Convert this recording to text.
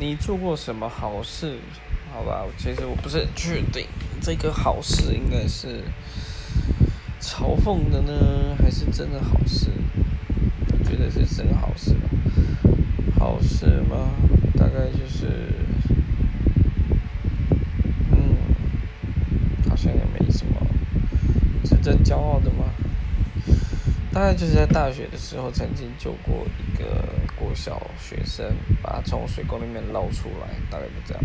你做过什么好事？好吧，其实我不是很确定，这个好事应该是嘲讽的呢，还是真的好事？我觉得是真好事吧。好事吗？大概就是，嗯，好像也没什么值得骄傲的吗？大概就是在大学的时候，曾经救过一个国小学生，把他从水沟里面捞出来，大概就这样。